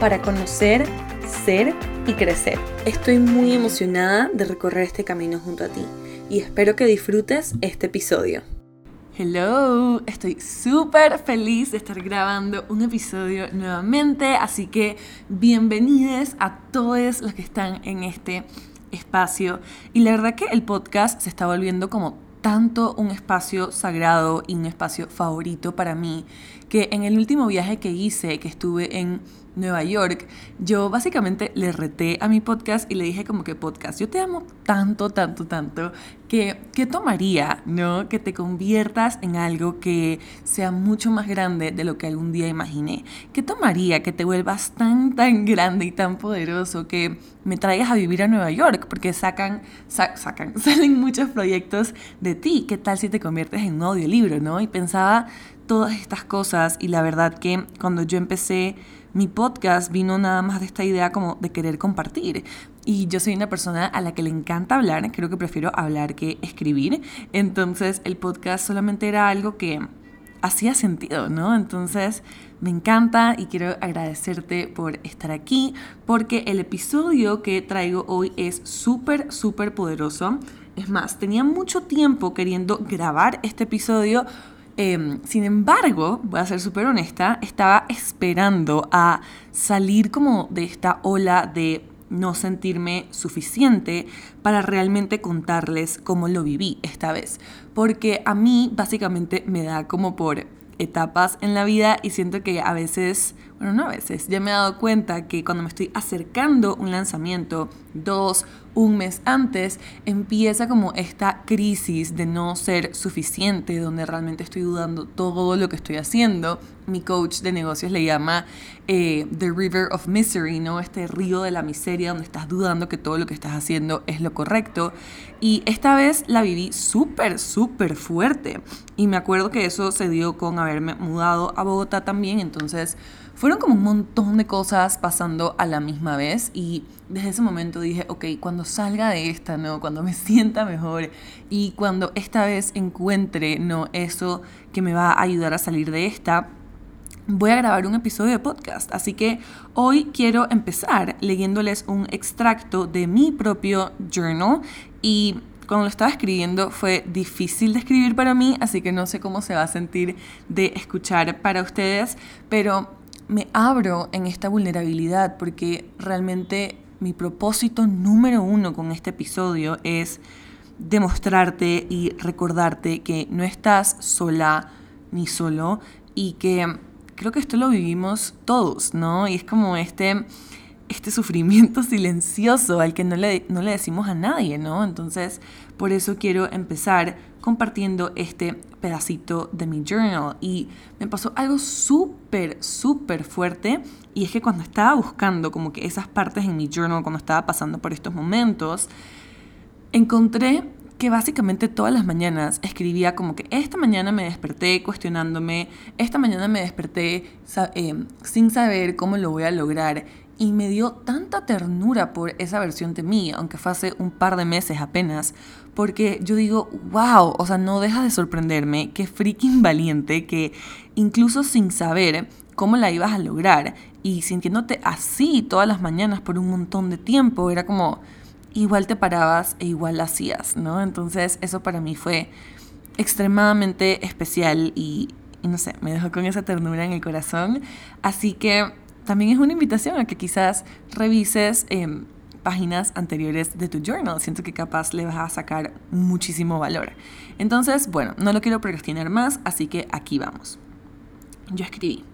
para conocer, ser y crecer. Estoy muy emocionada de recorrer este camino junto a ti y espero que disfrutes este episodio. Hello, estoy súper feliz de estar grabando un episodio nuevamente, así que bienvenidos a todos los que están en este espacio. Y la verdad que el podcast se está volviendo como tanto un espacio sagrado y un espacio favorito para mí, que en el último viaje que hice, que estuve en Nueva York, yo básicamente le reté a mi podcast y le dije como que podcast, yo te amo tanto, tanto, tanto, que ¿qué tomaría, no? Que te conviertas en algo que sea mucho más grande de lo que algún día imaginé. ¿Qué tomaría que te vuelvas tan, tan grande y tan poderoso que me traigas a vivir a Nueva York? Porque sacan, sacan, salen muchos proyectos de ti. ¿Qué tal si te conviertes en un audiolibro, no? Y pensaba todas estas cosas y la verdad que cuando yo empecé mi podcast vino nada más de esta idea como de querer compartir. Y yo soy una persona a la que le encanta hablar, creo que prefiero hablar que escribir. Entonces el podcast solamente era algo que hacía sentido, ¿no? Entonces me encanta y quiero agradecerte por estar aquí porque el episodio que traigo hoy es súper, súper poderoso. Es más, tenía mucho tiempo queriendo grabar este episodio Em, sin embargo, voy a ser súper honesta, estaba esperando a salir como de esta ola de no sentirme suficiente para realmente contarles cómo lo viví esta vez. Porque a mí básicamente me da como por etapas en la vida y siento que a veces, bueno, no a veces, ya me he dado cuenta que cuando me estoy acercando un lanzamiento, dos, un mes antes, empieza como esta crisis de no ser suficiente, donde realmente estoy dudando todo lo que estoy haciendo. Mi coach de negocios le llama eh, The River of Misery, ¿no? Este río de la miseria donde estás dudando que todo lo que estás haciendo es lo correcto. Y esta vez la viví súper, súper fuerte. Y me acuerdo que eso se dio con haberme mudado a Bogotá también, entonces fueron como un montón de cosas pasando a la misma vez y desde ese momento dije, ok, cuando salga de esta, ¿no? Cuando me sienta mejor y cuando esta vez encuentre, ¿no? Eso que me va a ayudar a salir de esta, voy a grabar un episodio de podcast. Así que hoy quiero empezar leyéndoles un extracto de mi propio journal y cuando lo estaba escribiendo fue difícil de escribir para mí, así que no sé cómo se va a sentir de escuchar para ustedes, pero me abro en esta vulnerabilidad porque realmente mi propósito número uno con este episodio es demostrarte y recordarte que no estás sola ni solo y que creo que esto lo vivimos todos, ¿no? Y es como este, este sufrimiento silencioso al que no le, no le decimos a nadie, ¿no? Entonces, por eso quiero empezar compartiendo este pedacito de mi journal y me pasó algo súper, súper fuerte y es que cuando estaba buscando como que esas partes en mi journal, cuando estaba pasando por estos momentos, encontré que básicamente todas las mañanas escribía como que esta mañana me desperté cuestionándome, esta mañana me desperté eh, sin saber cómo lo voy a lograr y me dio tanta ternura por esa versión de mí, aunque fue hace un par de meses apenas, porque yo digo, wow, o sea, no deja de sorprenderme, qué freaking valiente, que incluso sin saber cómo la ibas a lograr y sintiéndote así todas las mañanas por un montón de tiempo, era como, igual te parabas e igual la hacías, ¿no? Entonces eso para mí fue extremadamente especial y, y no sé, me dejó con esa ternura en el corazón. Así que también es una invitación a que quizás revises em, páginas anteriores de tu journal. Siento que capaz le vas a sacar muchísimo valor. Entonces, bueno, no lo quiero procrastinar más, así que aquí vamos. Yo escribí,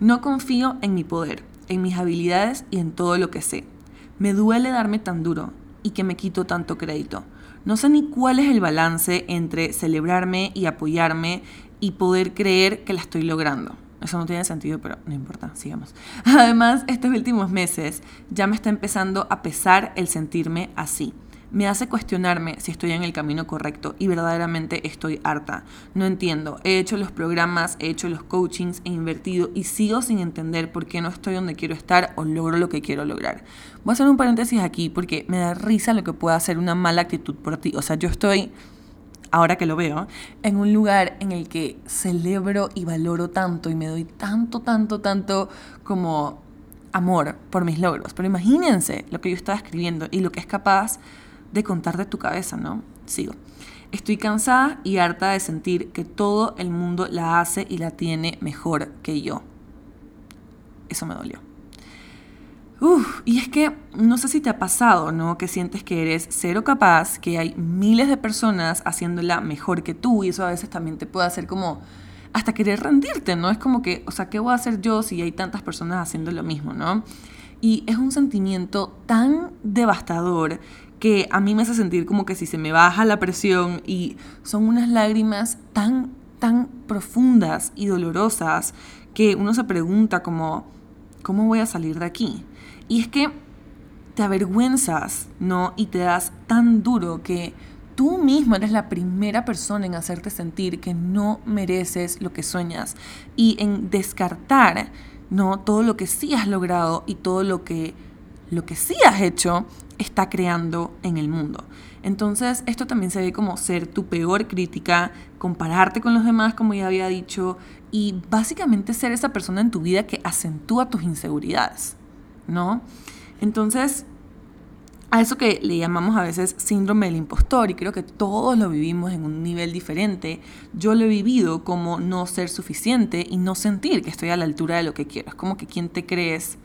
no confío en mi poder, en mis habilidades y en todo lo que sé. Me duele darme tan duro y que me quito tanto crédito. No sé ni cuál es el balance entre celebrarme y apoyarme y poder creer que la estoy logrando. Eso no tiene sentido, pero no importa, sigamos. Además, estos últimos meses ya me está empezando a pesar el sentirme así. Me hace cuestionarme si estoy en el camino correcto y verdaderamente estoy harta. No entiendo. He hecho los programas, he hecho los coachings, he invertido y sigo sin entender por qué no estoy donde quiero estar o logro lo que quiero lograr. Voy a hacer un paréntesis aquí porque me da risa lo que pueda hacer una mala actitud por ti. O sea, yo estoy ahora que lo veo, en un lugar en el que celebro y valoro tanto y me doy tanto, tanto, tanto como amor por mis logros. Pero imagínense lo que yo estaba escribiendo y lo que es capaz de contar de tu cabeza, ¿no? Sigo. Estoy cansada y harta de sentir que todo el mundo la hace y la tiene mejor que yo. Eso me dolió. Uf, y es que no sé si te ha pasado, ¿no? Que sientes que eres cero capaz, que hay miles de personas haciéndola mejor que tú y eso a veces también te puede hacer como hasta querer rendirte, ¿no? Es como que, o sea, ¿qué voy a hacer yo si hay tantas personas haciendo lo mismo, ¿no? Y es un sentimiento tan devastador que a mí me hace sentir como que si se me baja la presión y son unas lágrimas tan, tan profundas y dolorosas que uno se pregunta como, ¿cómo voy a salir de aquí? Y es que te avergüenzas, ¿no? Y te das tan duro que tú mismo eres la primera persona en hacerte sentir que no mereces lo que sueñas y en descartar, ¿no? Todo lo que sí has logrado y todo lo que lo que sí has hecho está creando en el mundo. Entonces, esto también se ve como ser tu peor crítica, compararte con los demás, como ya había dicho, y básicamente ser esa persona en tu vida que acentúa tus inseguridades. ¿No? Entonces, a eso que le llamamos a veces síndrome del impostor, y creo que todos lo vivimos en un nivel diferente, yo lo he vivido como no ser suficiente y no sentir que estoy a la altura de lo que quiero. Es como que quién te crees,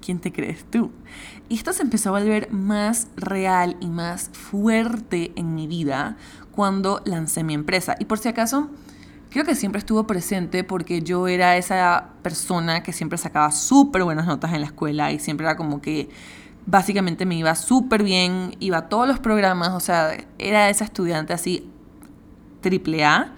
quién te crees tú. Y esto se empezó a volver más real y más fuerte en mi vida cuando lancé mi empresa. Y por si acaso, creo que siempre estuvo presente porque yo era esa persona que siempre sacaba súper buenas notas en la escuela y siempre era como que básicamente me iba súper bien, iba a todos los programas, o sea, era esa estudiante así triple A.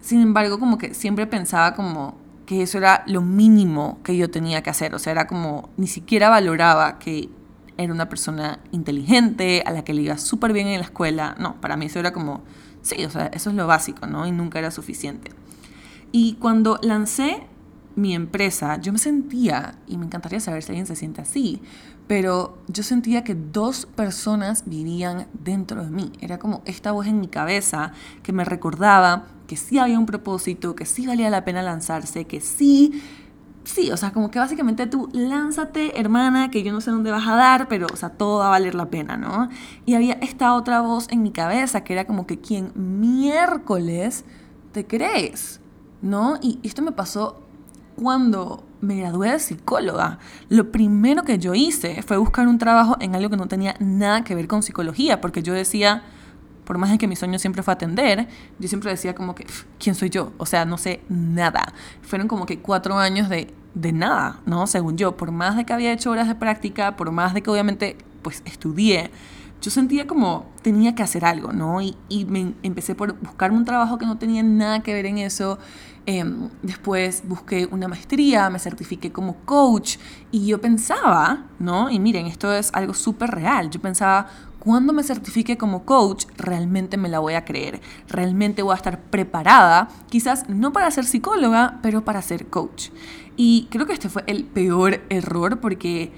Sin embargo, como que siempre pensaba como que eso era lo mínimo que yo tenía que hacer, o sea, era como ni siquiera valoraba que era una persona inteligente, a la que le iba súper bien en la escuela. No, para mí eso era como Sí, o sea, eso es lo básico, ¿no? Y nunca era suficiente. Y cuando lancé mi empresa, yo me sentía, y me encantaría saber si alguien se siente así, pero yo sentía que dos personas vivían dentro de mí. Era como esta voz en mi cabeza que me recordaba que sí había un propósito, que sí valía la pena lanzarse, que sí sí, o sea, como que básicamente tú lánzate, hermana, que yo no sé dónde vas a dar, pero, o sea, todo va a valer la pena, ¿no? Y había esta otra voz en mi cabeza que era como que, ¿quién miércoles te crees? ¿No? Y esto me pasó cuando me gradué de psicóloga. Lo primero que yo hice fue buscar un trabajo en algo que no tenía nada que ver con psicología, porque yo decía, por más de que mi sueño siempre fue atender, yo siempre decía como que, ¿quién soy yo? O sea, no sé nada. Fueron como que cuatro años de, de nada, ¿no? Según yo, por más de que había hecho horas de práctica, por más de que obviamente pues estudié, yo sentía como tenía que hacer algo, ¿no? Y, y me empecé por buscarme un trabajo que no tenía nada que ver en eso. Em, después busqué una maestría, me certifiqué como coach y yo pensaba, ¿no? Y miren, esto es algo súper real. Yo pensaba, cuando me certifique como coach, realmente me la voy a creer. Realmente voy a estar preparada, quizás no para ser psicóloga, pero para ser coach. Y creo que este fue el peor error porque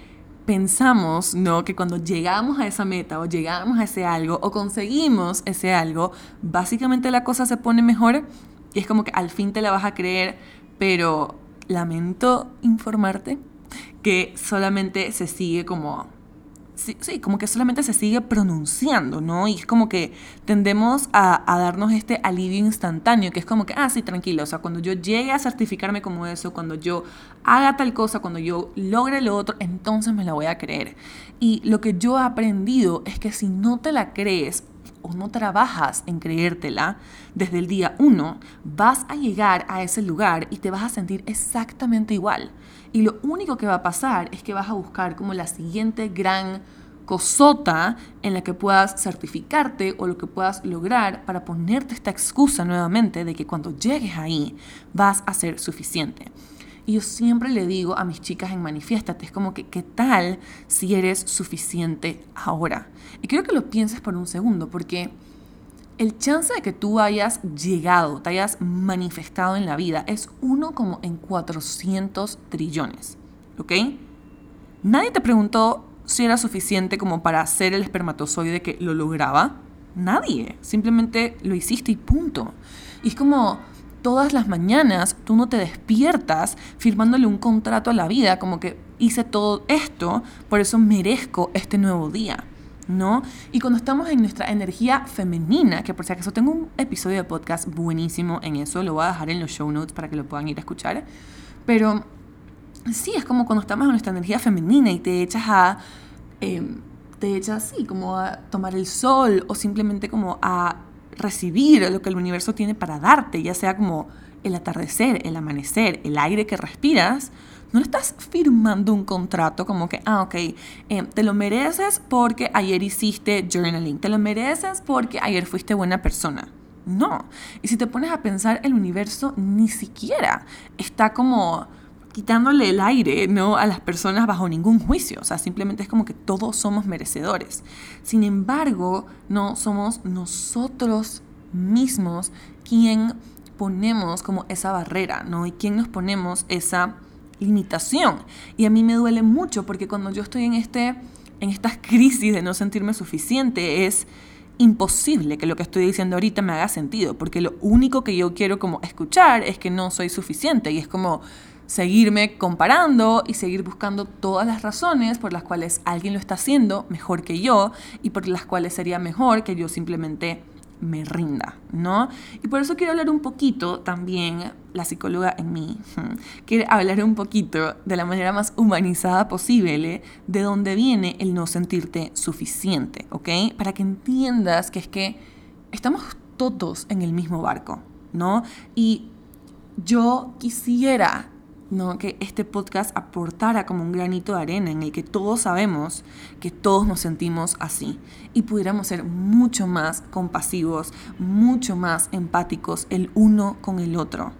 pensamos, ¿no? Que cuando llegamos a esa meta o llegamos a ese algo o conseguimos ese algo, básicamente la cosa se pone mejor y es como que al fin te la vas a creer, pero lamento informarte que solamente se sigue como sí, como que solamente se sigue pronunciando, ¿no? Y es como que tendemos a, darnos este alivio instantáneo, que es como que, ah, sí, tranquilo, o sea, cuando yo llegue a certificarme como eso, cuando yo haga tal cosa, cuando yo logre lo otro, entonces me la voy a creer. Y lo que yo he aprendido es que si no te la crees, o no trabajas en creértela, desde el día uno vas a llegar a ese lugar y te vas a sentir exactamente igual. Y lo único que va a pasar es que vas a buscar como la siguiente gran cosota en la que puedas certificarte o lo que puedas lograr para ponerte esta excusa nuevamente de que cuando llegues ahí vas a ser suficiente. Y yo siempre le digo a mis chicas en Manifiéstate, es como que, ¿qué tal si eres suficiente ahora? Y quiero que lo pienses por un segundo, porque el chance de que tú hayas llegado, te hayas manifestado en la vida, es uno como en 400 trillones, ¿ok? Nadie te preguntó si era suficiente como para ser el espermatozoide que lo lograba. Nadie, simplemente lo hiciste y punto. Y es como todas las mañanas tú no te despiertas firmándole un contrato a la vida, como que hice todo esto, por eso merezco este nuevo día. ¿No? Y cuando estamos en nuestra energía femenina, que por si acaso tengo un episodio de podcast buenísimo en eso, lo voy a dejar en los show notes para que lo puedan ir a escuchar, pero sí, es como cuando estamos en nuestra energía femenina y te echas a... Em, te echas así, como a tomar el sol o simplemente como a recibir lo que el universo tiene para darte, ya sea como el atardecer, el amanecer, el aire que respiras, no estás firmando un contrato como que, ah, ok, eh, te lo mereces porque ayer hiciste journaling, te lo mereces porque ayer fuiste buena persona. No. Y si te pones a pensar, el universo ni siquiera está como quitándole el aire ¿no? a las personas bajo ningún juicio. O sea, simplemente es como que todos somos merecedores. Sin embargo, no somos nosotros mismos quien ponemos como esa barrera, ¿no? Y quien nos ponemos esa limitación. Y a mí me duele mucho porque cuando yo estoy en, este, en estas crisis de no sentirme suficiente es imposible que lo que estoy diciendo ahorita me haga sentido, porque lo único que yo quiero como escuchar es que no soy suficiente y es como seguirme comparando y seguir buscando todas las razones por las cuales alguien lo está haciendo mejor que yo y por las cuales sería mejor que yo simplemente me rinda, ¿no? Y por eso quiero hablar un poquito también, la psicóloga en mí, quiere hablar un poquito de la manera más humanizada posible de dónde viene el no sentirte suficiente, ¿ok? Para que entiendas que es que estamos todos en el mismo barco, ¿no? Y yo quisiera ¿no? que este podcast aportara como un granito de arena en el que todos sabemos que todos nos sentimos así y pudiéramos ser mucho más compasivos, mucho más empáticos el uno con el otro.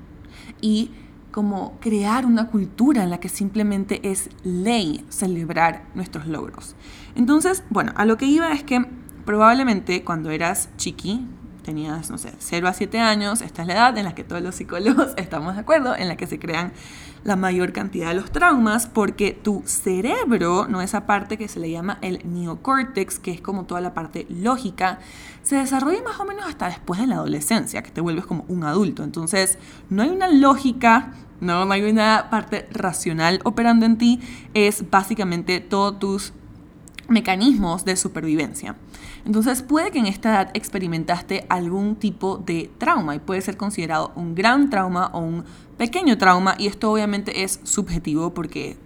Y como crear una cultura en la que simplemente es ley celebrar nuestros logros. Entonces, bueno, a lo que iba es que probablemente cuando eras chiqui, tenías, no sé, 0 a 7 años, esta es la edad en la que todos los psicólogos estamos de acuerdo, en la que se crean la mayor cantidad de los traumas, porque tu cerebro, no esa parte que se le llama el neocórtex, que es como toda la parte lógica, se desarrolla más o menos hasta después de la adolescencia, que te vuelves como un adulto. Entonces, no hay una lógica no, no hay una parte racional operando en ti, es básicamente todos tus mecanismos de supervivencia. Entonces puede que en esta edad experimentaste algún tipo de trauma y puede ser considerado un gran trauma o un pequeño trauma y esto obviamente es subjetivo porque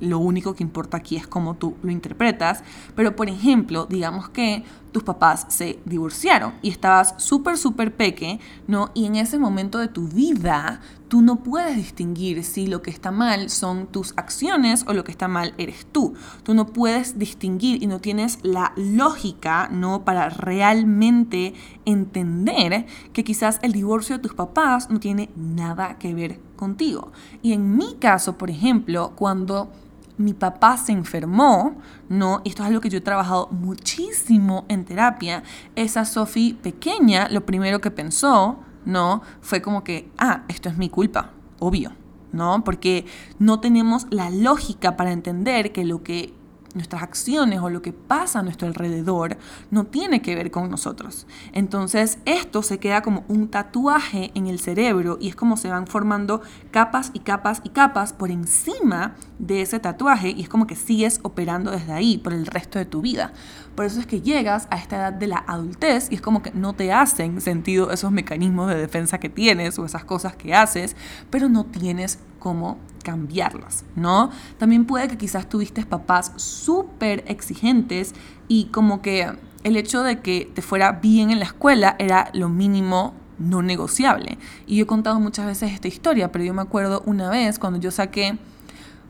lo único que importa aquí es cómo tú lo interpretas. Pero, por ejemplo, digamos que tus papás se divorciaron y estabas súper, súper peque, ¿no? Y en ese momento de tu vida, tú no puedes distinguir si lo que está mal son tus acciones o lo que está mal eres tú. Tú no puedes distinguir y no tienes la lógica, ¿no? Para realmente entender que quizás el divorcio de tus papás no tiene nada que ver contigo. Y en mi caso, por ejemplo, cuando mi papá se enfermó, ¿no? Y esto es algo que yo he trabajado muchísimo en terapia. Esa Sophie pequeña, lo primero que pensó, ¿no? Fue como que, ah, esto es mi culpa, obvio, ¿no? Porque no tenemos la lógica para entender que lo que nuestras acciones o lo que pasa a nuestro alrededor no tiene que ver con nosotros. Entonces esto se queda como un tatuaje en el cerebro y es como se van formando capas y capas y capas por encima de ese tatuaje y es como que sigues operando desde ahí por el resto de tu vida. Por eso es que llegas a esta edad de la adultez y es como que no te hacen sentido esos mecanismos de defensa que tienes o esas cosas que haces, pero no tienes cómo cambiarlas, ¿no? También puede que quizás tuviste papás súper exigentes y como que el hecho de que te fuera bien en la escuela era lo mínimo no negociable. Y yo he contado muchas veces esta historia, pero yo me acuerdo una vez cuando yo saqué,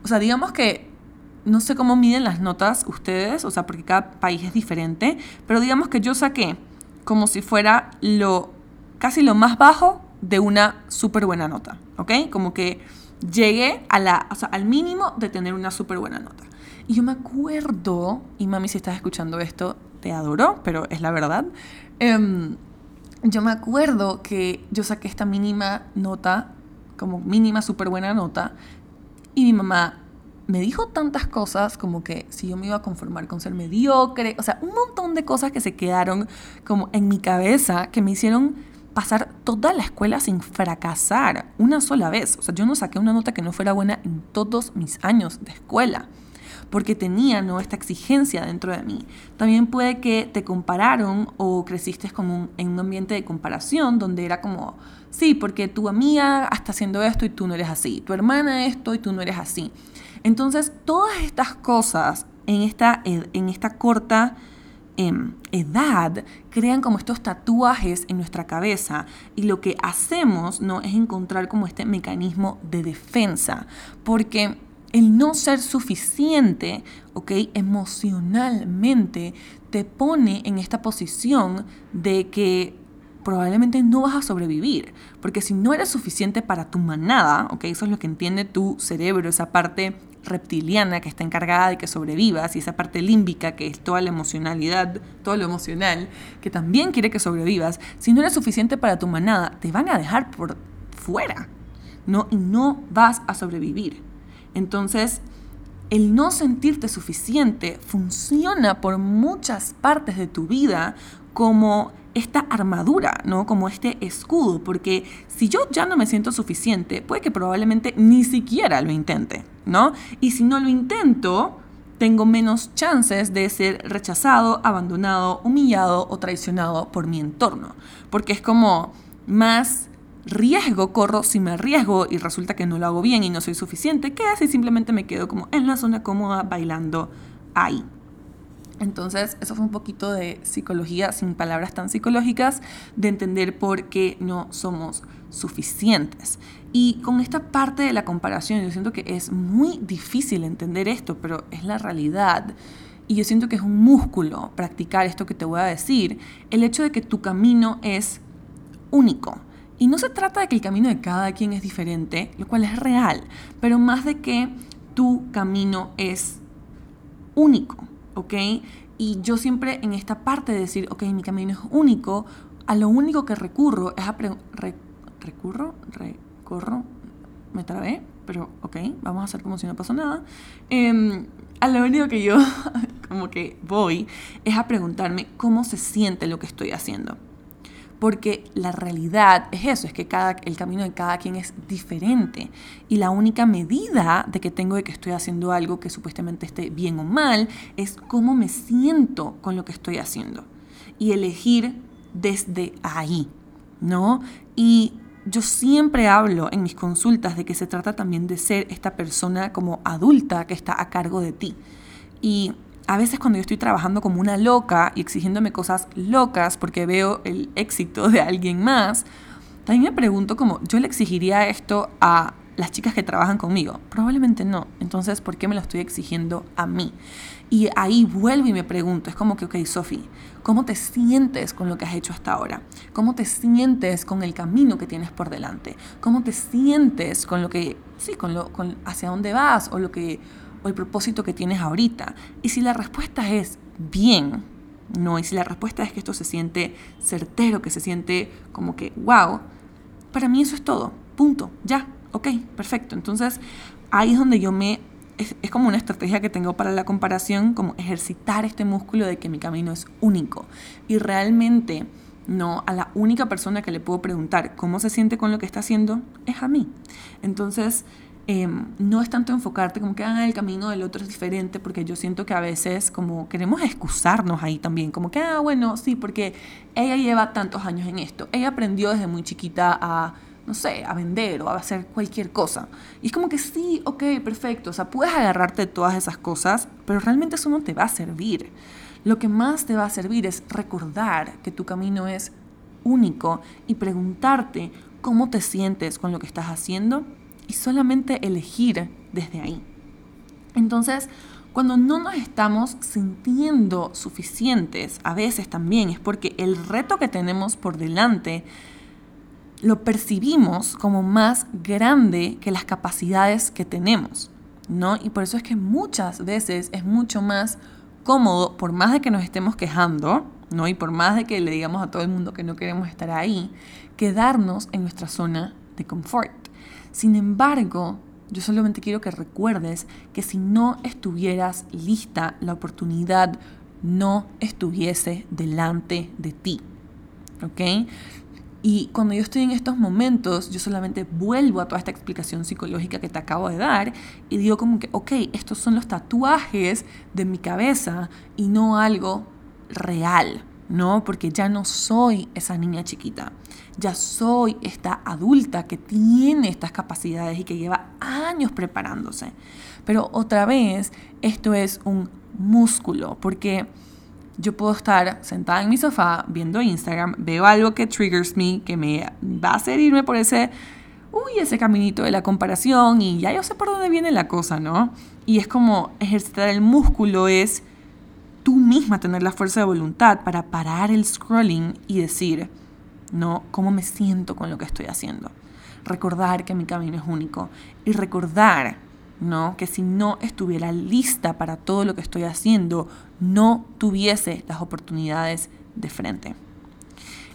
o sea, digamos que no sé cómo miden las notas ustedes, o sea, porque cada país es diferente, pero digamos que yo saqué como si fuera lo casi lo más bajo de una súper buena nota, ¿ok? Como que llegué a la, al mínimo de tener una súper buena nota. Y yo me acuerdo, y mami, si estás escuchando esto, te adoro, pero es la verdad. Em, yo me acuerdo que yo saqué esta mínima nota, como mínima súper buena nota, y mi mamá me dijo tantas cosas como que si yo me iba a conformar con ser mediocre, o sea, un montón de cosas que se quedaron como en mi cabeza que me hicieron pasar toda la escuela sin fracasar una sola vez. O sea, yo no saqué una nota que no fuera buena en todos mis años de escuela porque tenía ¿no? esta exigencia dentro de mí. También puede que te compararon o creciste como en un ambiente de comparación donde era como, sí, porque tu amiga está haciendo esto y tú no eres así, tu hermana esto y tú no eres así. Entonces, todas estas cosas en esta, en esta corta em, edad crean como estos tatuajes en nuestra cabeza y lo que hacemos no es encontrar como este mecanismo de defensa porque el no ser suficiente, ¿ok? Emocionalmente te pone en esta posición de que probablemente no vas a sobrevivir, porque si no eres suficiente para tu manada, ¿ok? Eso es lo que entiende tu cerebro, esa parte reptiliana que está encargada de que sobrevivas y esa parte límbica que es toda la emocionalidad, todo lo emocional, que también quiere que sobrevivas, si no eres suficiente para tu manada, te van a dejar por fuera, ¿no? Y no vas a sobrevivir. Entonces, el no sentirte suficiente funciona por muchas partes de tu vida como esta armadura, ¿no? Como este escudo, porque si yo ya no me siento suficiente, puede que probablemente ni siquiera lo intente, ¿no? Y si no lo intento, tengo menos chances de ser rechazado, abandonado, humillado o traicionado por mi entorno, porque es como más riesgo corro si me arriesgo y resulta que no lo hago bien y no soy suficiente que si simplemente me quedo como en la zona cómoda bailando ahí. Entonces, eso fue un poquito de psicología sin palabras tan psicológicas, de entender por qué no somos suficientes. Y con esta parte de la comparación, yo siento que es muy difícil entender esto, pero es la realidad. Y yo siento que es un músculo practicar esto que te voy a decir, el hecho de que tu camino es único. Y no se trata de que el camino de cada quien es diferente, lo cual es real, pero más de que tu camino es único, ¿ok? Y yo siempre en esta parte de decir, ok, mi camino es único, a lo único que recurro es a... ¿Recurro? ¿Recorro? Me trabé, pero ok, vamos a hacer como si no pasó nada. Em, a lo único que yo como que voy es a preguntarme cómo se siente lo que estoy haciendo porque la realidad es eso, es que cada, el camino de cada quien es diferente y la única medida de que tengo de que estoy haciendo algo que supuestamente esté bien o mal es cómo me siento con lo que estoy haciendo y elegir desde ahí, ¿no? Y yo siempre hablo en mis consultas de que se trata también de ser esta persona como adulta que está a cargo de ti. Y a veces cuando yo estoy trabajando como una loca y exigiéndome cosas locas porque veo el éxito de alguien más, también me pregunto como, ¿yo le exigiría esto a las chicas que trabajan conmigo? Probablemente no. Entonces, ¿por qué me lo estoy exigiendo a mí? Y ahí vuelvo y me pregunto, es como que, ok, Sofi, ¿cómo te sientes con lo que has hecho hasta ahora? ¿Cómo te sientes con el camino que tienes por delante? ¿Cómo te sientes con lo que, sí, con lo, con hacia dónde vas o lo que o el propósito que tienes ahorita? Y si la respuesta es bien, no, y si la respuesta es que esto se siente certero, que se siente como que, wow, para mí eso es todo, punto, ya, ok, perfecto. Entonces ahí es donde yo me es, es, como una estrategia que tengo para la comparación, como ejercitar este músculo de que mi camino es único. Y realmente, no, a la única persona que le puedo preguntar cómo se siente con lo que está haciendo es a mí. Entonces, Em, no es tanto enfocarte como que ah, el camino del otro es diferente, porque yo siento que a veces como queremos excusarnos ahí también, como que, ah, bueno, sí, porque ella lleva tantos años en esto, ella aprendió desde muy chiquita a, no sé, a vender o a hacer cualquier cosa. Y es como que sí, ok, perfecto, o sea, puedes agarrarte de todas esas cosas, pero realmente eso no te va a servir. Lo que más te va a servir es recordar que tu camino es único y preguntarte cómo te sientes con lo que estás haciendo y solamente elegir desde ahí. Entonces, Cuando no nos estamos sintiendo suficientes, a veces también es porque el reto que tenemos por delante lo percibimos como más grande que las capacidades que tenemos, ¿no? Y por eso es que muchas veces es mucho más cómodo, por más de que nos estemos quejando, ¿no? Y por más de que le digamos a todo el mundo que no queremos estar ahí, quedarnos en nuestra zona de confort. Sin embargo, yo solamente quiero que recuerdes que si no estuvieras lista, la oportunidad no estuviese delante de ti. ¿Ok? Y cuando yo estoy en estos momentos, yo solamente vuelvo a toda esta explicación psicológica que te acabo de dar y digo como que, ok, estos son los tatuajes de mi cabeza y no algo real, ¿no? Porque ya no soy esa niña chiquita, ya soy esta adulta que tiene estas capacidades y que lleva años preparándose. Pero otra vez, esto es un músculo, porque yo puedo estar sentada en mi sofá viendo Instagram, veo algo que triggers me, que me va a hacer irme por ese, uy, ese caminito de la comparación y ya yo sé por dónde viene la cosa, ¿no? Y es como ejercitar el músculo, es tú misma tener la fuerza de voluntad para parar el scrolling y decir, no, ¿cómo me siento con lo que estoy haciendo? Recordar que mi camino es único y recordar ¿no? Que si no estuviera lista para todo lo que estoy haciendo, no tuviese las oportunidades de frente.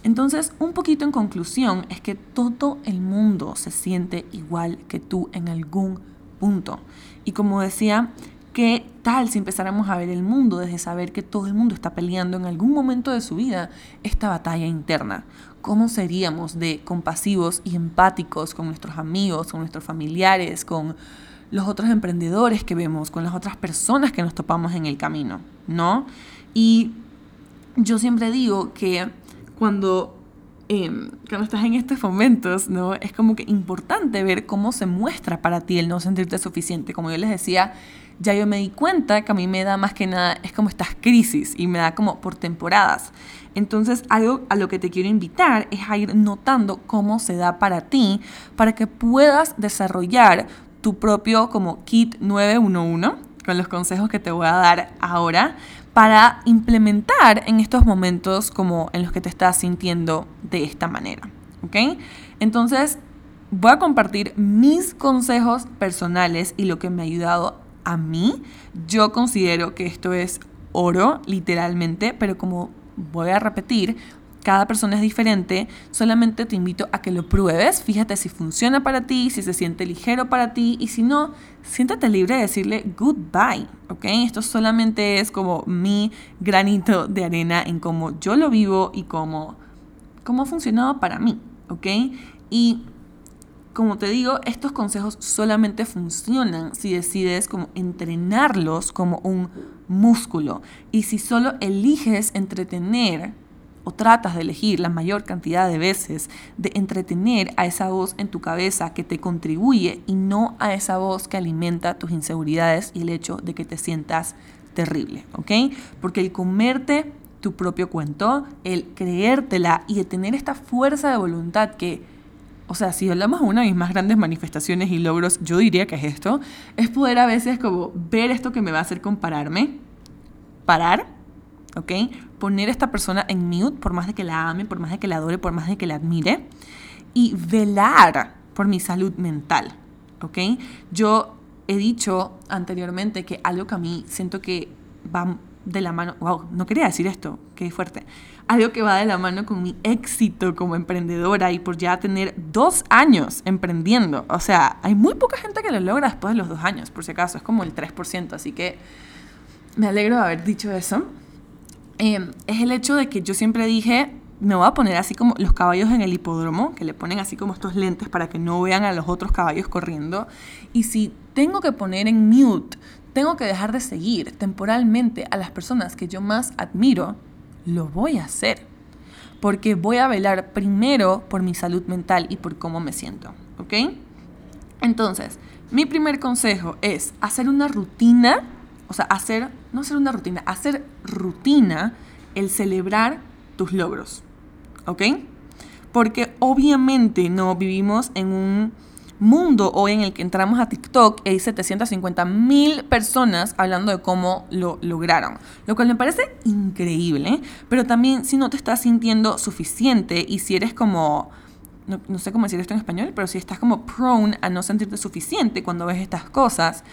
Entonces, un poquito en conclusión, es que todo el mundo se siente igual que tú en algún punto. Y como decía, ¿qué tal si empezáramos a ver el mundo desde saber que todo el mundo está peleando en algún momento de su vida esta batalla interna? ¿Cómo seríamos de compasivos y empáticos con nuestros amigos, con nuestros familiares, con los otros emprendedores que vemos, con las otras personas que nos topamos en el camino, ¿no? Y yo siempre digo que cuando, em, cuando estás en estos momentos, ¿no? Es como que importante ver cómo se muestra para ti el no sentirte suficiente. Como yo les decía, ya yo me di cuenta que a mí me da más que nada, es como estas crisis y me da como por temporadas. Entonces, algo a lo que te quiero invitar es a ir notando cómo se da para ti, para que puedas desarrollar tu propio como kit 911 con los consejos que te voy a dar ahora para implementar en estos momentos como en los que te estás sintiendo de esta manera, ¿ok? Entonces, voy a compartir mis consejos personales y lo que me ha ayudado a mí. Yo considero que esto es oro, literalmente, pero como voy a repetir, cada persona es diferente, solamente te invito a que lo pruebes, fíjate si funciona para ti, si se siente ligero para ti y si no, siéntate libre de decirle goodbye, ¿ok? Esto solamente es como mi granito de arena en cómo yo lo vivo y cómo, cómo ha funcionado para mí, ¿ok? Y como te digo, estos consejos solamente funcionan si decides como entrenarlos como un músculo y si solo eliges entretener o tratas de elegir la mayor cantidad de veces de entretener a esa voz en tu cabeza que te contribuye y no a esa voz que alimenta tus inseguridades y el hecho de que te sientas terrible. Porque el comerte tu propio cuento, el creértela y de tener esta fuerza de voluntad que, o sea, si hablamos de una de mis más grandes manifestaciones y logros, yo diría que es esto, es poder a veces como ver esto que me va a hacer compararme, parar, ¿ok? poner a esta persona en mute por más de que la ame, por más de que la adore, por más de que la admire y velar por mi salud mental, ¿ok? Yo he dicho anteriormente que algo que a mí siento que va de la mano, wow, no quería decir esto, qué fuerte, algo que va de la mano con mi éxito como emprendedora y por ya tener dos años emprendiendo. O sea, hay muy poca gente que lo logra después de los dos años, por si acaso, es como el 3%, así que me alegro de haber dicho eso. Em, es el hecho de que yo siempre dije, me voy a poner así como los caballos en el hipódromo, que le ponen así como estos lentes para que no vean a los otros caballos corriendo. Y si tengo que poner en mute, tengo que dejar de seguir temporalmente a las personas que yo más admiro, lo voy a hacer. Porque voy a velar primero por mi salud mental y por cómo me siento. ¿Ok? Entonces, mi primer consejo es hacer una rutina o sea, hacer, no hacer una rutina, hacer rutina el celebrar tus logros. ¿Ok? Porque obviamente no vivimos en un mundo hoy en el que entramos a TikTok hay 750 mil personas hablando de cómo lo lograron, lo cual me parece increíble, pero también si no te estás sintiendo suficiente y si eres como... No, no sé cómo decir esto en español, pero si estás como prone a no sentirte suficiente cuando ves estas cosas,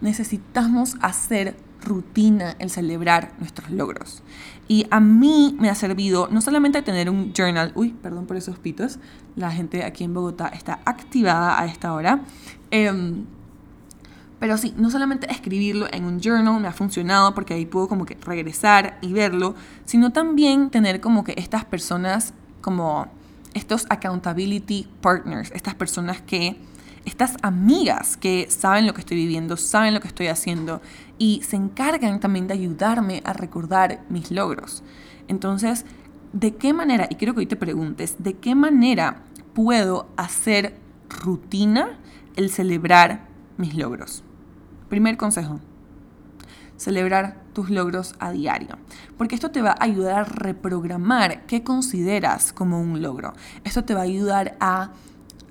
necesitamos hacer rutina el celebrar nuestros logros. Y a mí me ha servido no solamente tener un journal, uy, perdón por esos pitos, la gente aquí en Bogotá está activada a esta hora. Em, pero sí, no solamente escribirlo en un journal me ha funcionado porque ahí puedo como que regresar y verlo, sino también tener como que estas personas como estos accountability partners, estas personas que estas amigas que saben lo que estoy viviendo, saben lo que estoy haciendo y se encargan también de ayudarme a recordar mis logros. Entonces, ¿de qué manera, y quiero que hoy te preguntes, ¿de qué manera puedo hacer rutina el celebrar mis logros? Primer consejo, celebrar tus logros a diario, porque esto te va a ayudar a reprogramar qué consideras como un logro. Esto te va a ayudar a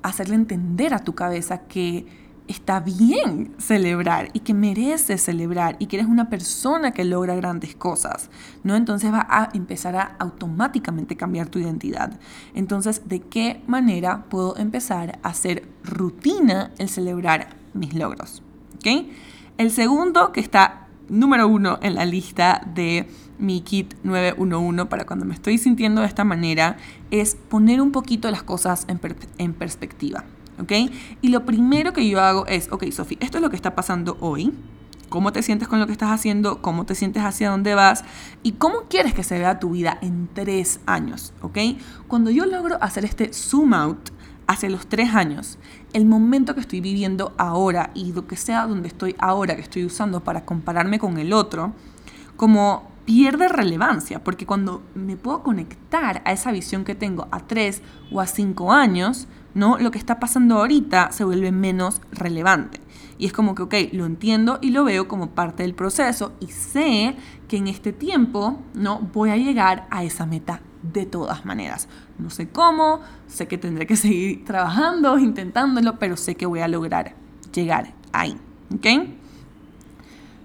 hacerle entender a tu cabeza que está bien celebrar y que mereces celebrar y que eres una persona que logra grandes cosas, ¿no? Entonces va a empezar a automáticamente cambiar tu identidad. Entonces, ¿de qué manera puedo empezar a hacer rutina el celebrar mis logros? ¿Ok? El segundo que está número uno en la lista de mi kit 911 para cuando me estoy sintiendo de esta manera es poner un poquito las cosas en, perspectiva. ¿Ok? Y lo primero que yo hago es, ok, Sofi, esto es lo que está pasando hoy. ¿Cómo te sientes con lo que estás haciendo? ¿Cómo te sientes hacia dónde vas? ¿Y cómo quieres que se vea tu vida en tres años? ¿Ok? Cuando yo logro hacer este zoom out hacia los tres años, el momento que estoy viviendo ahora y lo que sea donde estoy ahora, que estoy usando para compararme con el otro, como pierde relevancia, porque cuando me puedo conectar a esa visión que tengo a tres o a cinco años, ¿no? Lo que está pasando ahorita se vuelve menos relevante. Y es como que, ok, lo entiendo y lo veo como parte del proceso y sé que en este tiempo, ¿no? Voy a llegar a esa meta de todas maneras. No sé cómo, sé que tendré que seguir trabajando, intentándolo, pero sé que voy a lograr llegar ahí, ¿ok?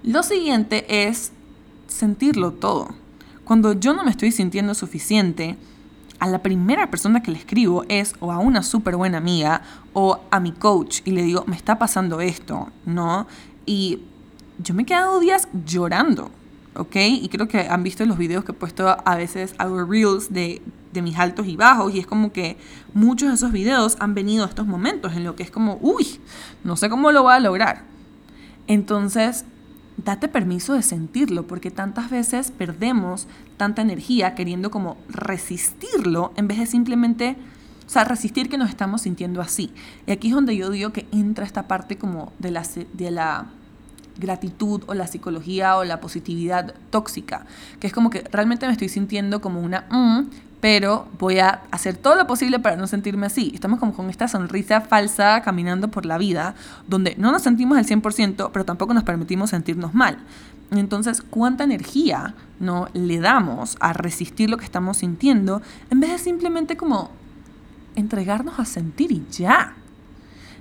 Lo siguiente es sentirlo todo. Cuando yo no me estoy sintiendo suficiente, a la primera persona que le escribo es o a una súper buena amiga o a mi coach y le digo, me está pasando esto, ¿no? Y yo me he quedado días llorando, ¿ok? Y creo que han visto los videos que he puesto a veces, hago reels de, de mis altos y bajos y es como que muchos de esos videos han venido a estos momentos en lo que es como, uy, no sé cómo lo voy a lograr. Entonces, date permiso de sentirlo, porque tantas veces perdemos tanta energía queriendo como resistirlo en vez de simplemente, o sea, resistir que nos estamos sintiendo así. Y aquí es donde yo digo que entra esta parte como de la, de la gratitud o la psicología o la positividad tóxica, que es como que realmente me estoy sintiendo como una, mm, pero voy a hacer todo lo posible para no sentirme así. Estamos como con esta sonrisa falsa caminando por la vida, donde no nos sentimos al 100%, pero tampoco nos permitimos sentirnos mal. Entonces, ¿cuánta energía no le damos a resistir lo que estamos sintiendo en vez de simplemente como entregarnos a sentir y ya?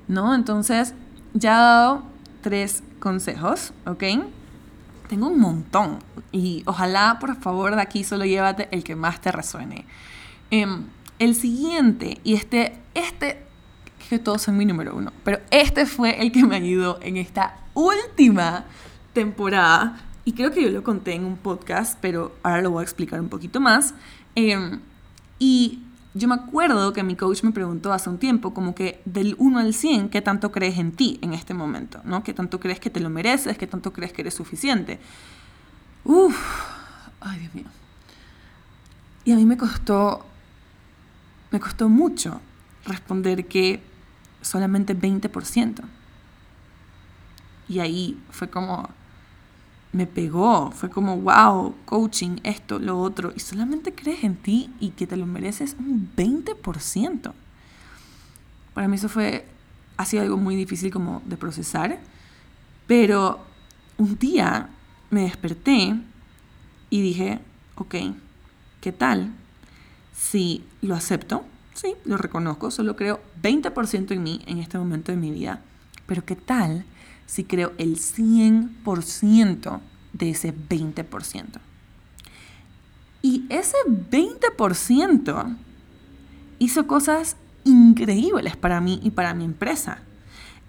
¿No? Entonces, ya he dado tres consejos, ¿ok? Tengo un montón y ojalá por favor de aquí solo llévate el que más te resuene. Em, el siguiente, y este, este, que todos son mi número uno, pero este fue el que me ayudó en esta última temporada y creo que yo lo conté en un podcast, pero ahora lo voy a explicar un poquito más. Em, y yo me acuerdo que mi coach me preguntó hace un tiempo como que del 1 al 100, ¿qué tanto crees en ti en este momento? ¿no? ¿Qué tanto crees que te lo mereces? ¿Qué tanto crees que eres suficiente? Uf, ay Dios mío. Y a mí me costó, me costó mucho responder que solamente 20%. Y ahí fue como, me pegó. Fue como, wow, coaching, esto, lo otro. Y solamente crees en ti y que te lo mereces un 20%. Para mí eso fue, ha sido algo muy difícil como de procesar. Pero un día me desperté y dije, ok, ¿qué tal si lo acepto? sí, lo reconozco, solo creo 20% en mí en este momento de mi vida. Pero ¿qué tal si creo el 100% de ese 20%? Y ese 20% hizo cosas increíbles para mí y para mi empresa.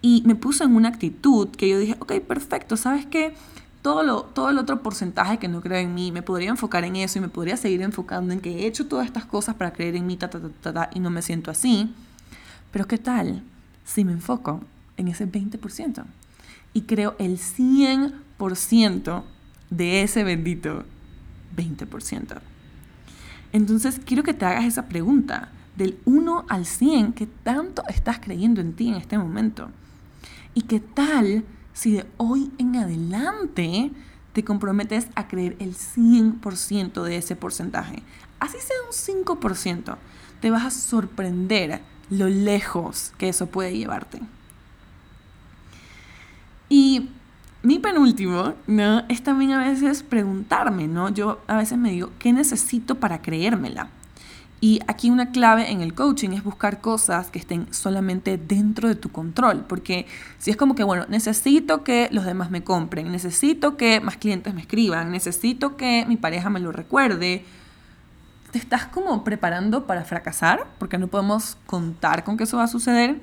Y me puso en una actitud que yo dije, ok, perfecto, ¿sabes qué? Todo, lo, todo el otro porcentaje que no creo en mí, me podría enfocar en eso y me podría seguir enfocando en que he hecho todas estas cosas para creer en mí, ta, ta, ta, y no me siento así. Pero ¿qué tal si me enfoco en ese 20%? Y creo el 100% de ese bendito 20%. Entonces quiero que te hagas esa pregunta del 1 al 100 que tanto estás creyendo en ti en este momento. ¿Y qué tal si de hoy en adelante te comprometes a creer el 100% de ese porcentaje? Así sea un 5%, te vas a sorprender lo lejos que eso puede llevarte. Y mi penúltimo, ¿no? Es también a veces preguntarme, ¿no? Yo a veces me digo, ¿qué necesito para creérmela? Y aquí una clave en el coaching es buscar cosas que estén solamente dentro de tu control, porque si es como que, bueno, necesito que los demás me compren, necesito que más clientes me escriban, necesito que mi pareja me lo recuerde, te estás como preparando para fracasar, porque no podemos contar con que eso va a suceder.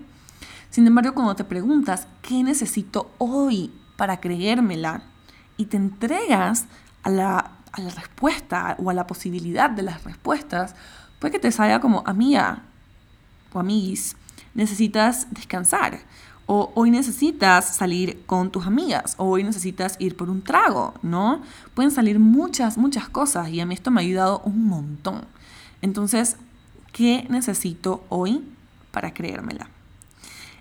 Sin embargo, cuando te preguntas, ¿qué necesito hoy para creérmela? Y te entregas a la, a la respuesta o a la posibilidad de las respuestas, Puede que te salga como amiga o amiguis, necesitas descansar. O hoy necesitas salir con tus amigas, o hoy necesitas ir por un trago, ¿no? Pueden salir muchas, muchas cosas y a mí esto me ha ayudado un montón. Entonces, ¿qué necesito hoy para creérmela?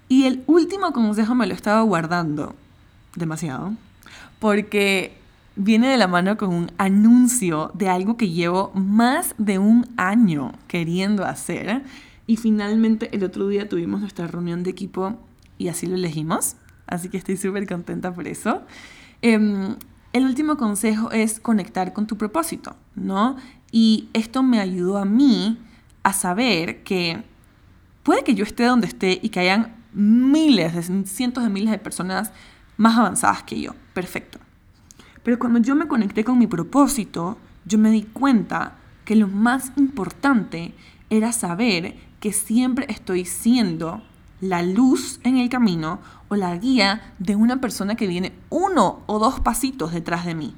Y el último consejo me lo estaba guardando demasiado, porque viene de la mano con un anuncio de algo que llevo más de un año queriendo hacer. Y finalmente el otro día tuvimos nuestra reunión de equipo y así lo elegimos. Así que estoy súper contenta por eso. Em, el último consejo es conectar con tu propósito, ¿no? Y esto me ayudó a mí a saber que puede que yo esté donde esté y que hayan miles, cientos de miles de personas más avanzadas que yo. Perfecto. Pero cuando yo me conecté con mi propósito, yo me di cuenta que lo más importante era saber que siempre estoy siendo la luz en el camino o la guía de una persona que viene uno o dos pasitos detrás de mí.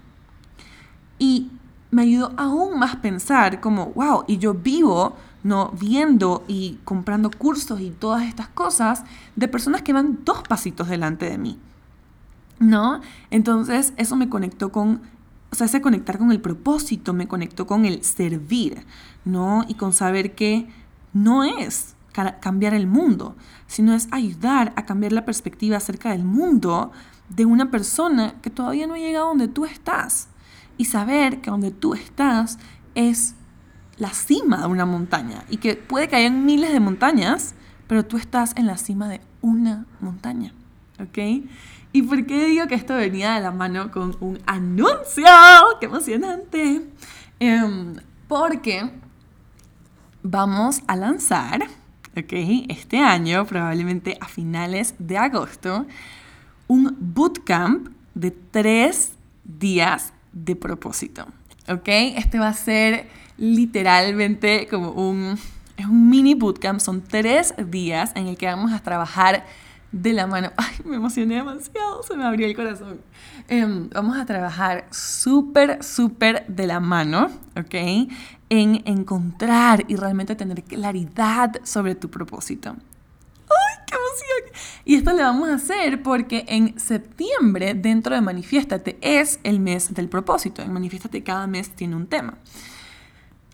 Y me ayudó aún más pensar como, wow, y yo vivo no viendo y comprando cursos y todas estas cosas de personas que van dos pasitos delante de mí. ¿no? Entonces eso me conectó con, o sea, ese conectar con el propósito, me conectó con el servir, ¿no? Y con saber que no es cambiar el mundo, sino es ayudar a cambiar la perspectiva acerca del mundo de una persona que todavía no ha llegado donde tú estás. Y saber que donde tú estás es la cima de una montaña y que puede que hayan miles de montañas, pero tú estás en la cima de una montaña, ¿ok? ¿Y por qué digo que esto venía de la mano con un anuncio? ¡Qué emocionante! Em, porque vamos a lanzar, ¿ok? Este año, probablemente a finales de agosto, un bootcamp de tres días de propósito, ¿ok? Este va a ser literalmente como un, es un mini bootcamp, son tres días en el que vamos a trabajar de la mano. Ay, me emocioné demasiado, se me abrió el corazón. Em, vamos a trabajar súper, súper de la mano, ¿ok? En encontrar y realmente tener claridad sobre tu propósito. ¡Ay, qué emoción! Y esto lo vamos a hacer porque en septiembre, dentro de Manifiéstate, es el mes del propósito. En Manifiéstate cada mes tiene un tema.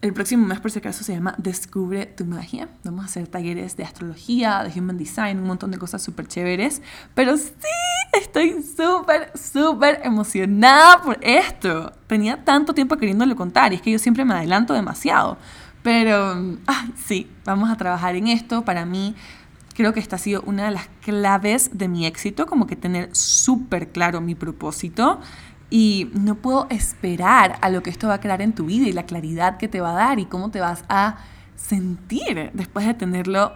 El próximo mes, por si acaso, se llama Descubre tu magia. Vamos a hacer talleres de astrología, de human design, un montón de cosas súper chéveres. Pero sí, estoy súper, súper emocionada por esto. Tenía tanto tiempo queriéndolo contar y es que yo siempre me adelanto demasiado. Pero, ay, sí, vamos a trabajar en esto. Para mí, creo que esta ha sido una de las claves de mi éxito, como que tener súper claro mi propósito y no puedo esperar a lo que esto va a crear en tu vida y la claridad que te va a dar y cómo te vas a sentir después de tenerlo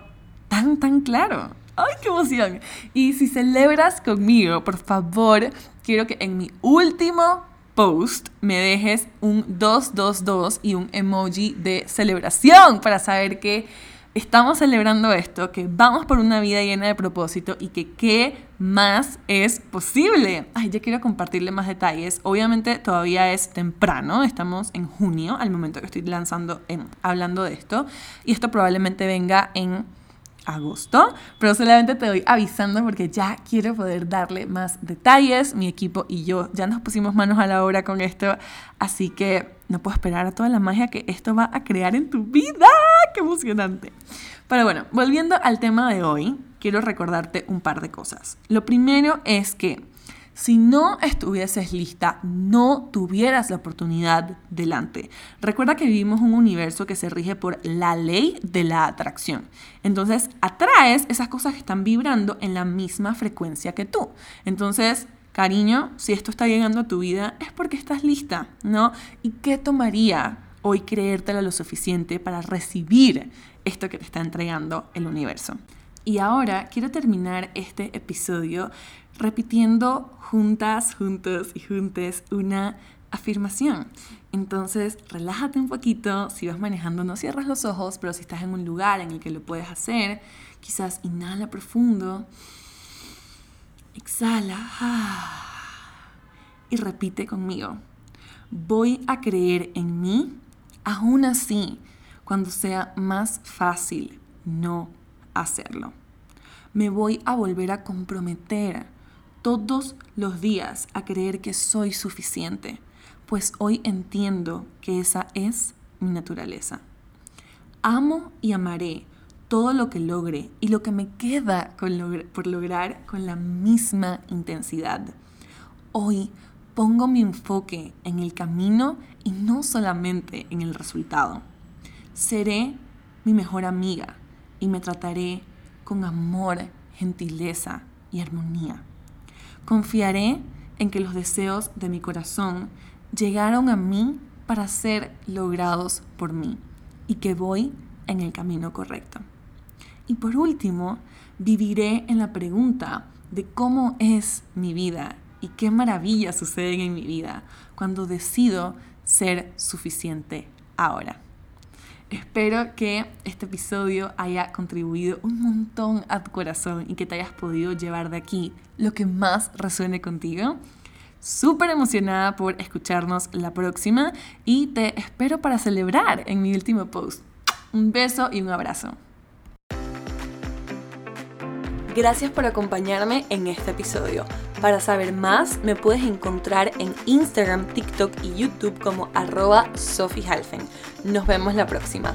tan, tan claro. ¡Ay, qué emoción! Y si celebras conmigo, por favor, quiero que en mi último post me dejes un 222 y un emoji de celebración para saber que estamos celebrando esto, que vamos por una vida llena de propósito y que qué más es posible. Ay, ya quiero compartirle más detalles. Obviamente todavía es temprano, estamos en junio, al momento que estoy lanzando, en, hablando de esto, y esto probablemente venga en agosto, pero solamente te doy avisando porque ya quiero poder darle más detalles. Mi equipo y yo ya nos pusimos manos a la obra con esto, así que no puedo esperar a toda la magia que esto va a crear en tu vida. ¡Qué emocionante! Pero bueno, volviendo al tema de hoy, quiero recordarte un par de cosas. Lo primero es que si no estuvieses lista, no tuvieras la oportunidad delante. Recuerda que vivimos un universo que se rige por la ley de la atracción. Entonces, atraes esas cosas que están vibrando en la misma frecuencia que tú. Entonces, cariño, si esto está llegando a tu vida, es porque estás lista, ¿no? ¿Y qué tomaría hoy creértela lo suficiente para recibir esto que te está entregando el universo? Y ahora quiero terminar este episodio repitiendo juntas, juntos y juntes una afirmación. Entonces, relájate un poquito. Si vas manejando, no cierras los ojos, pero si estás en un lugar en el que lo puedes hacer, quizás inhala profundo, exhala y repite conmigo. Voy a creer en mí, aún así, cuando sea más fácil no hacerlo. Me voy a volver a comprometer todos los días a creer que soy suficiente, pues hoy entiendo que esa es mi naturaleza. Amo y amaré todo lo que logre y lo que me queda por lograr con la misma intensidad. Hoy pongo mi enfoque en el camino y no solamente en el resultado. Seré mi mejor amiga y me trataré con amor, gentileza y armonía. Confiaré en que los deseos de mi corazón llegaron a mí para ser logrados por mí y que voy en el camino correcto. Y por último, viviré en la pregunta de cómo es mi vida y qué maravillas suceden en mi vida cuando decido ser suficiente ahora. Espero que este episodio haya contribuido un montón a tu corazón y que te hayas podido llevar de aquí lo que más resuene contigo. Súper emocionada por escucharnos la próxima y te espero para celebrar en mi último post. Un beso y un abrazo. Gracias por acompañarme en este episodio. Para saber más, me puedes encontrar en Instagram, TikTok y YouTube como arroba Sophie Nos vemos la próxima.